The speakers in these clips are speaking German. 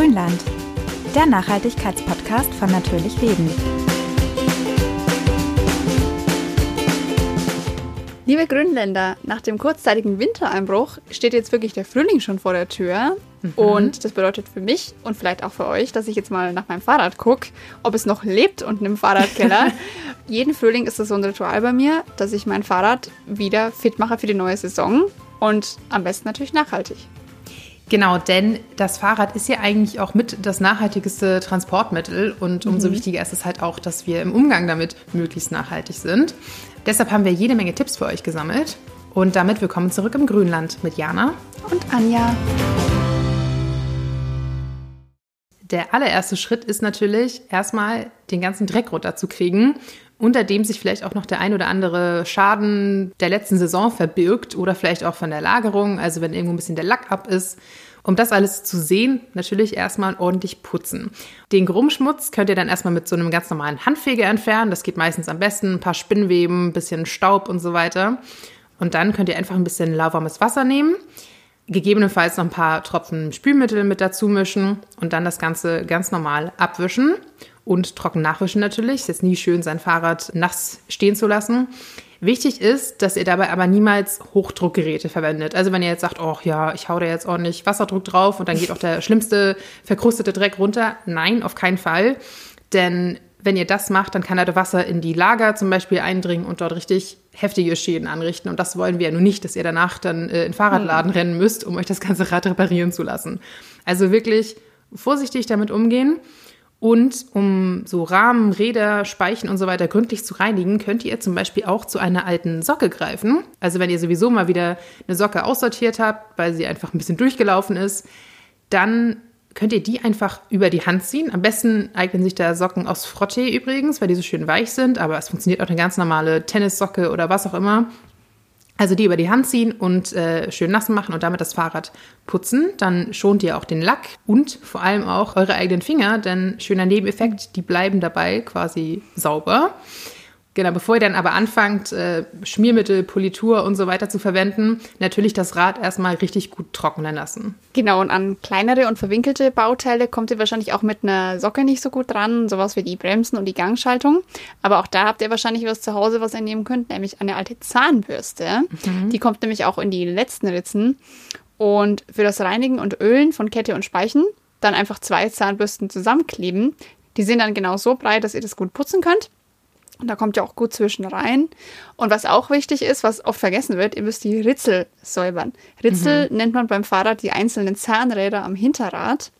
Grünland, der Nachhaltigkeitspodcast von Natürlich Leben. Liebe Grünländer, nach dem kurzzeitigen Wintereinbruch steht jetzt wirklich der Frühling schon vor der Tür. Mhm. Und das bedeutet für mich und vielleicht auch für euch, dass ich jetzt mal nach meinem Fahrrad gucke, ob es noch lebt unten im Fahrradkeller. Jeden Frühling ist das so ein Ritual bei mir, dass ich mein Fahrrad wieder fit mache für die neue Saison. Und am besten natürlich nachhaltig. Genau, denn das Fahrrad ist ja eigentlich auch mit das nachhaltigste Transportmittel und umso mhm. wichtiger ist es halt auch, dass wir im Umgang damit möglichst nachhaltig sind. Deshalb haben wir jede Menge Tipps für euch gesammelt und damit willkommen zurück im Grünland mit Jana und Anja. Der allererste Schritt ist natürlich erstmal den ganzen Dreck runterzukriegen, unter dem sich vielleicht auch noch der ein oder andere Schaden der letzten Saison verbirgt oder vielleicht auch von der Lagerung, also wenn irgendwo ein bisschen der Lack ab ist. Um das alles zu sehen, natürlich erstmal ordentlich putzen. Den Grummschmutz könnt ihr dann erstmal mit so einem ganz normalen Handfeger entfernen. Das geht meistens am besten. Ein paar Spinnweben, ein bisschen Staub und so weiter. Und dann könnt ihr einfach ein bisschen lauwarmes Wasser nehmen. Gegebenenfalls noch ein paar Tropfen Spülmittel mit dazu mischen und dann das Ganze ganz normal abwischen und trocken nachwischen natürlich. Es ist nie schön, sein Fahrrad nass stehen zu lassen. Wichtig ist, dass ihr dabei aber niemals Hochdruckgeräte verwendet. Also wenn ihr jetzt sagt, oh ja, ich hau da jetzt ordentlich Wasserdruck drauf und dann geht auch der schlimmste verkrustete Dreck runter. Nein, auf keinen Fall. Denn wenn ihr das macht, dann kann halt Wasser in die Lager zum Beispiel eindringen und dort richtig heftige Schäden anrichten. Und das wollen wir ja nun nicht, dass ihr danach dann äh, in Fahrradladen mhm. rennen müsst, um euch das ganze Rad reparieren zu lassen. Also wirklich vorsichtig damit umgehen. Und um so Rahmen, Räder, Speichen und so weiter gründlich zu reinigen, könnt ihr zum Beispiel auch zu einer alten Socke greifen. Also wenn ihr sowieso mal wieder eine Socke aussortiert habt, weil sie einfach ein bisschen durchgelaufen ist, dann könnt ihr die einfach über die Hand ziehen. Am besten eignen sich da Socken aus Frottee übrigens, weil die so schön weich sind, aber es funktioniert auch eine ganz normale Tennissocke oder was auch immer. Also die über die Hand ziehen und äh, schön nass machen und damit das Fahrrad putzen. Dann schont ihr auch den Lack und vor allem auch eure eigenen Finger, denn schöner Nebeneffekt, die bleiben dabei quasi sauber. Genau, bevor ihr dann aber anfangt, äh, Schmiermittel, Politur und so weiter zu verwenden, natürlich das Rad erstmal richtig gut trocknen lassen. Genau, und an kleinere und verwinkelte Bauteile kommt ihr wahrscheinlich auch mit einer Socke nicht so gut dran, sowas wie die Bremsen und die Gangschaltung. Aber auch da habt ihr wahrscheinlich was zu Hause, was ihr nehmen könnt, nämlich eine alte Zahnbürste. Mhm. Die kommt nämlich auch in die letzten Ritzen. Und für das Reinigen und Ölen von Kette und Speichen dann einfach zwei Zahnbürsten zusammenkleben. Die sind dann genau so breit, dass ihr das gut putzen könnt. Und da kommt ja auch gut zwischen rein. Und was auch wichtig ist, was oft vergessen wird, ihr müsst die Ritzel säubern. Ritzel mhm. nennt man beim Fahrrad die einzelnen Zahnräder am Hinterrad.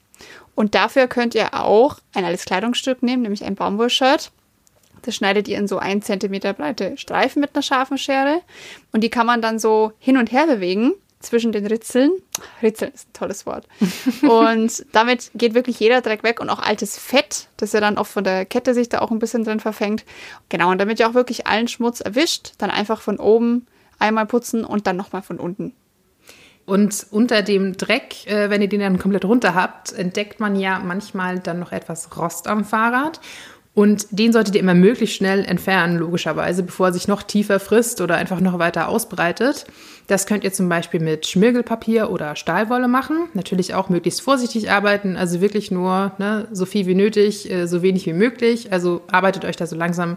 Und dafür könnt ihr auch ein altes Kleidungsstück nehmen, nämlich ein Baumwollshirt. Das schneidet ihr in so ein Zentimeter breite Streifen mit einer scharfen Schere. Und die kann man dann so hin und her bewegen zwischen den Ritzeln. Ritzeln ist ein tolles Wort. Und damit geht wirklich jeder Dreck weg und auch altes Fett, das ja dann oft von der Kette sich da auch ein bisschen drin verfängt. Genau, und damit ihr auch wirklich allen Schmutz erwischt, dann einfach von oben einmal putzen und dann nochmal von unten. Und unter dem Dreck, äh, wenn ihr den dann komplett runter habt, entdeckt man ja manchmal dann noch etwas Rost am Fahrrad. Und den solltet ihr immer möglichst schnell entfernen, logischerweise, bevor er sich noch tiefer frisst oder einfach noch weiter ausbreitet. Das könnt ihr zum Beispiel mit Schmirgelpapier oder Stahlwolle machen. Natürlich auch möglichst vorsichtig arbeiten, also wirklich nur ne, so viel wie nötig, äh, so wenig wie möglich. Also arbeitet euch da so langsam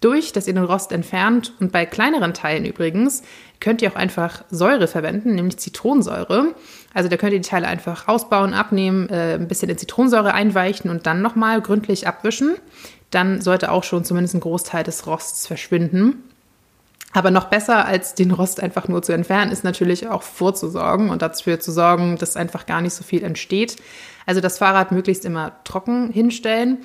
durch, dass ihr den Rost entfernt. Und bei kleineren Teilen übrigens könnt ihr auch einfach Säure verwenden, nämlich Zitronensäure. Also da könnt ihr die Teile einfach ausbauen, abnehmen, äh, ein bisschen in Zitronensäure einweichen und dann nochmal gründlich abwischen. Dann sollte auch schon zumindest ein Großteil des Rosts verschwinden. Aber noch besser als den Rost einfach nur zu entfernen, ist natürlich auch vorzusorgen und dafür zu sorgen, dass einfach gar nicht so viel entsteht. Also das Fahrrad möglichst immer trocken hinstellen.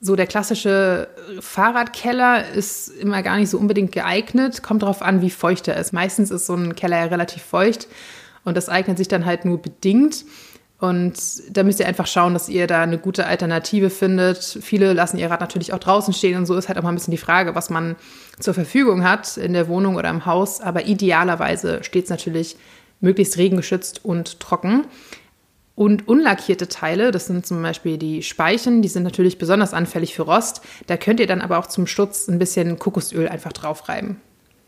So der klassische Fahrradkeller ist immer gar nicht so unbedingt geeignet. Kommt darauf an, wie feucht er ist. Meistens ist so ein Keller ja relativ feucht und das eignet sich dann halt nur bedingt. Und da müsst ihr einfach schauen, dass ihr da eine gute Alternative findet. Viele lassen ihr Rad natürlich auch draußen stehen und so ist halt auch mal ein bisschen die Frage, was man zur Verfügung hat in der Wohnung oder im Haus. Aber idealerweise steht es natürlich möglichst regengeschützt und trocken. Und unlackierte Teile, das sind zum Beispiel die Speichen, die sind natürlich besonders anfällig für Rost. Da könnt ihr dann aber auch zum Schutz ein bisschen Kokosöl einfach draufreiben.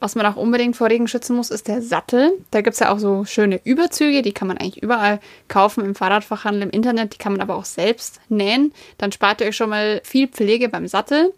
Was man auch unbedingt vor Regen schützen muss, ist der Sattel. Da gibt es ja auch so schöne Überzüge, die kann man eigentlich überall kaufen im Fahrradfachhandel, im Internet, die kann man aber auch selbst nähen. Dann spart ihr euch schon mal viel Pflege beim Sattel.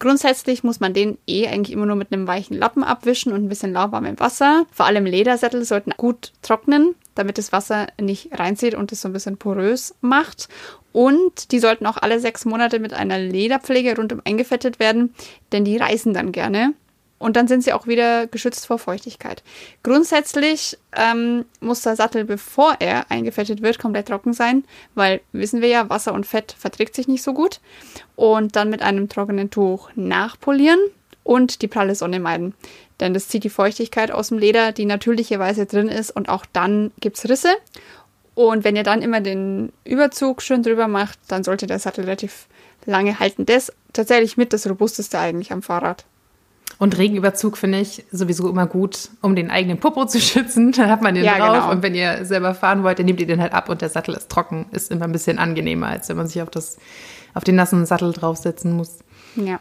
Grundsätzlich muss man den eh eigentlich immer nur mit einem weichen Lappen abwischen und ein bisschen lauwarmem Wasser. Vor allem Ledersättel sollten gut trocknen, damit das Wasser nicht reinzieht und es so ein bisschen porös macht. Und die sollten auch alle sechs Monate mit einer Lederpflege rundum eingefettet werden, denn die reißen dann gerne. Und dann sind sie auch wieder geschützt vor Feuchtigkeit. Grundsätzlich ähm, muss der Sattel, bevor er eingefettet wird, komplett trocken sein, weil wissen wir ja, Wasser und Fett verträgt sich nicht so gut. Und dann mit einem trockenen Tuch nachpolieren und die pralle Sonne meiden. Denn das zieht die Feuchtigkeit aus dem Leder, die natürlicherweise drin ist, und auch dann gibt es Risse. Und wenn ihr dann immer den Überzug schön drüber macht, dann sollte der Sattel relativ lange halten. Das tatsächlich mit das Robusteste eigentlich am Fahrrad. Und Regenüberzug finde ich sowieso immer gut, um den eigenen Popo zu schützen. Dann hat man den ja, drauf. Genau. Und wenn ihr selber fahren wollt, dann nehmt ihr den halt ab und der Sattel ist trocken. Ist immer ein bisschen angenehmer, als wenn man sich auf, das, auf den nassen Sattel draufsetzen muss. Ja.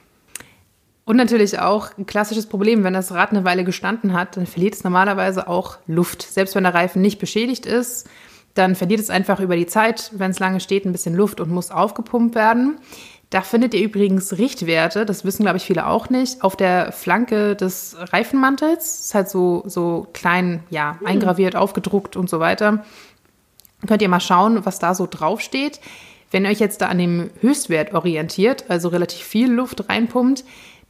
Und natürlich auch ein klassisches Problem, wenn das Rad eine Weile gestanden hat, dann verliert es normalerweise auch Luft. Selbst wenn der Reifen nicht beschädigt ist, dann verliert es einfach über die Zeit, wenn es lange steht, ein bisschen Luft und muss aufgepumpt werden. Da findet ihr übrigens Richtwerte, das wissen, glaube ich, viele auch nicht, auf der Flanke des Reifenmantels. Ist halt so, so klein, ja, eingraviert, aufgedruckt und so weiter. Könnt ihr mal schauen, was da so draufsteht. Wenn ihr euch jetzt da an dem Höchstwert orientiert, also relativ viel Luft reinpumpt,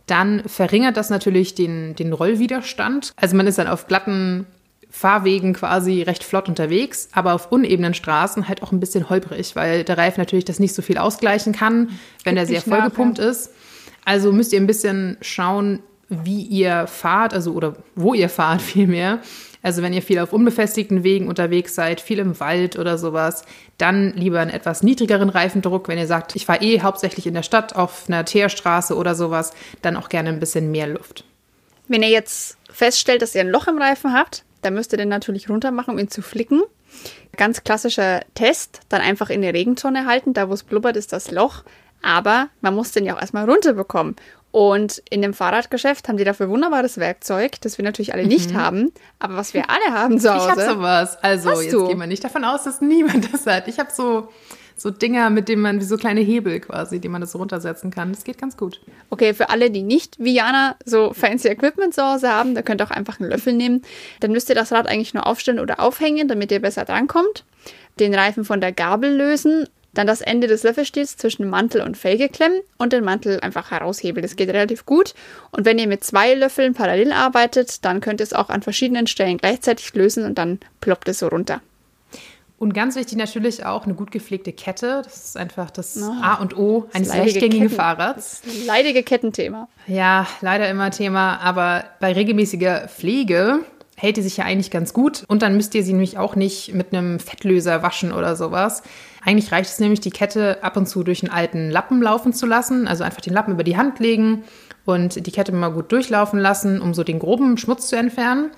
dann verringert das natürlich den, den Rollwiderstand. Also man ist dann auf glatten Fahrwegen quasi recht flott unterwegs, aber auf unebenen Straßen halt auch ein bisschen holprig, weil der Reifen natürlich das nicht so viel ausgleichen kann, wenn er sehr vollgepumpt ist. Also müsst ihr ein bisschen schauen, wie ihr fahrt, also oder wo ihr fahrt vielmehr. Also wenn ihr viel auf unbefestigten Wegen unterwegs seid, viel im Wald oder sowas, dann lieber einen etwas niedrigeren Reifendruck. Wenn ihr sagt, ich fahre eh hauptsächlich in der Stadt auf einer Teerstraße oder sowas, dann auch gerne ein bisschen mehr Luft. Wenn ihr jetzt feststellt, dass ihr ein Loch im Reifen habt, da müsst ihr den natürlich runter machen, um ihn zu flicken. Ganz klassischer Test, dann einfach in die Regentonne halten, da wo es blubbert, ist das Loch. Aber man muss den ja auch erstmal runterbekommen. Und in dem Fahrradgeschäft haben die dafür wunderbares Werkzeug, das wir natürlich alle nicht mhm. haben, aber was wir alle haben zu Hause. Ich habe sowas. Also jetzt du? gehen wir nicht davon aus, dass niemand das hat. Ich habe so so Dinger, mit denen man wie so kleine Hebel quasi, die man das runtersetzen kann. Das geht ganz gut. Okay, für alle, die nicht wie Jana so fancy Equipment zu Hause haben, da könnt ihr auch einfach einen Löffel nehmen. Dann müsst ihr das Rad eigentlich nur aufstellen oder aufhängen, damit ihr besser drankommt. Den Reifen von der Gabel lösen dann das Ende des Löffelstiels zwischen Mantel und Felge klemmen und den Mantel einfach heraushebeln. Das geht relativ gut. Und wenn ihr mit zwei Löffeln parallel arbeitet, dann könnt ihr es auch an verschiedenen Stellen gleichzeitig lösen und dann ploppt es so runter. Und ganz wichtig natürlich auch eine gut gepflegte Kette. Das ist einfach das oh, A und O eines rechtgängigen Fahrrads. Das leidige Kettenthema. Ja, leider immer Thema. Aber bei regelmäßiger Pflege hält die sich ja eigentlich ganz gut. Und dann müsst ihr sie nämlich auch nicht mit einem Fettlöser waschen oder sowas. Eigentlich reicht es nämlich, die Kette ab und zu durch einen alten Lappen laufen zu lassen. Also einfach den Lappen über die Hand legen und die Kette mal gut durchlaufen lassen, um so den groben Schmutz zu entfernen.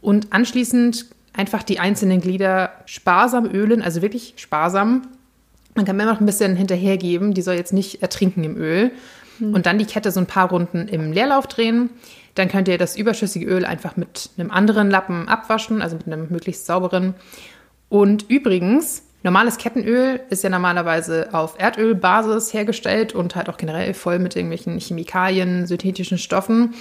Und anschließend einfach die einzelnen Glieder sparsam ölen, also wirklich sparsam. Man kann mir noch ein bisschen hinterhergeben, die soll jetzt nicht ertrinken im Öl. Mhm. Und dann die Kette so ein paar Runden im Leerlauf drehen. Dann könnt ihr das überschüssige Öl einfach mit einem anderen Lappen abwaschen, also mit einem möglichst sauberen. Und übrigens, normales Kettenöl ist ja normalerweise auf Erdölbasis hergestellt und halt auch generell voll mit irgendwelchen Chemikalien, synthetischen Stoffen.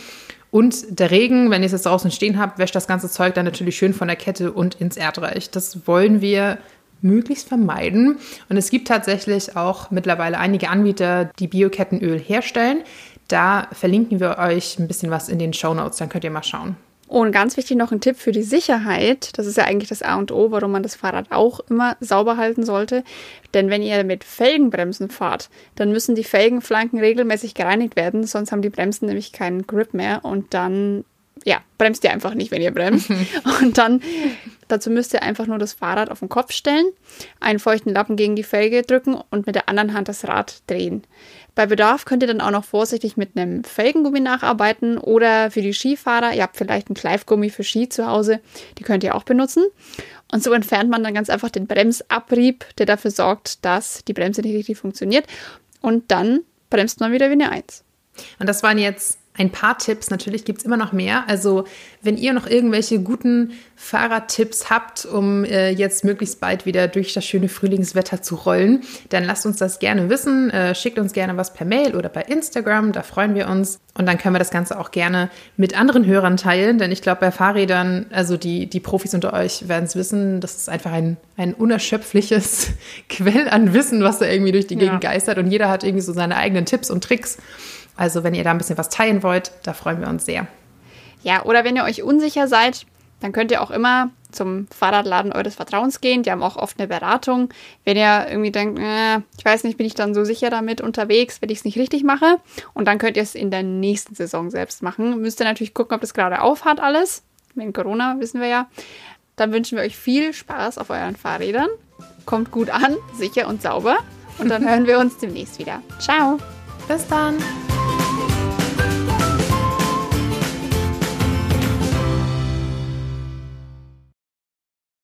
Und der Regen, wenn ihr es jetzt draußen stehen habt, wäscht das ganze Zeug dann natürlich schön von der Kette und ins Erdreich. Das wollen wir möglichst vermeiden. Und es gibt tatsächlich auch mittlerweile einige Anbieter, die Biokettenöl herstellen. Da verlinken wir euch ein bisschen was in den Show Notes, dann könnt ihr mal schauen. Und ganz wichtig noch ein Tipp für die Sicherheit. Das ist ja eigentlich das A und O, warum man das Fahrrad auch immer sauber halten sollte. Denn wenn ihr mit Felgenbremsen fahrt, dann müssen die Felgenflanken regelmäßig gereinigt werden, sonst haben die Bremsen nämlich keinen Grip mehr und dann ja, bremst ihr einfach nicht, wenn ihr bremst. und dann, dazu müsst ihr einfach nur das Fahrrad auf den Kopf stellen, einen feuchten Lappen gegen die Felge drücken und mit der anderen Hand das Rad drehen. Bei Bedarf könnt ihr dann auch noch vorsichtig mit einem Felgengummi nacharbeiten oder für die Skifahrer, ihr habt vielleicht einen Kleifgummi für Ski zu Hause, die könnt ihr auch benutzen. Und so entfernt man dann ganz einfach den Bremsabrieb, der dafür sorgt, dass die Bremse nicht richtig funktioniert. Und dann bremst man wieder wie eine Eins. Und das waren jetzt ein paar Tipps. Natürlich gibt es immer noch mehr. Also wenn ihr noch irgendwelche guten Fahrradtipps habt, um äh, jetzt möglichst bald wieder durch das schöne Frühlingswetter zu rollen, dann lasst uns das gerne wissen. Äh, schickt uns gerne was per Mail oder bei Instagram. Da freuen wir uns. Und dann können wir das Ganze auch gerne mit anderen Hörern teilen. Denn ich glaube, bei Fahrrädern, also die, die Profis unter euch werden es wissen, das ist einfach ein, ein unerschöpfliches Quell an Wissen, was da irgendwie durch die Gegend ja. geistert. Und jeder hat irgendwie so seine eigenen Tipps und Tricks. Also wenn ihr da ein bisschen was teilen wollt, da freuen wir uns sehr. Ja, oder wenn ihr euch unsicher seid, dann könnt ihr auch immer zum Fahrradladen eures Vertrauens gehen. Die haben auch oft eine Beratung. Wenn ihr irgendwie denkt, äh, ich weiß nicht, bin ich dann so sicher damit unterwegs, wenn ich es nicht richtig mache. Und dann könnt ihr es in der nächsten Saison selbst machen. Müsst ihr natürlich gucken, ob das gerade aufhat alles. Wegen Corona wissen wir ja. Dann wünschen wir euch viel Spaß auf euren Fahrrädern. Kommt gut an, sicher und sauber. Und dann hören wir uns demnächst wieder. Ciao. Bis dann.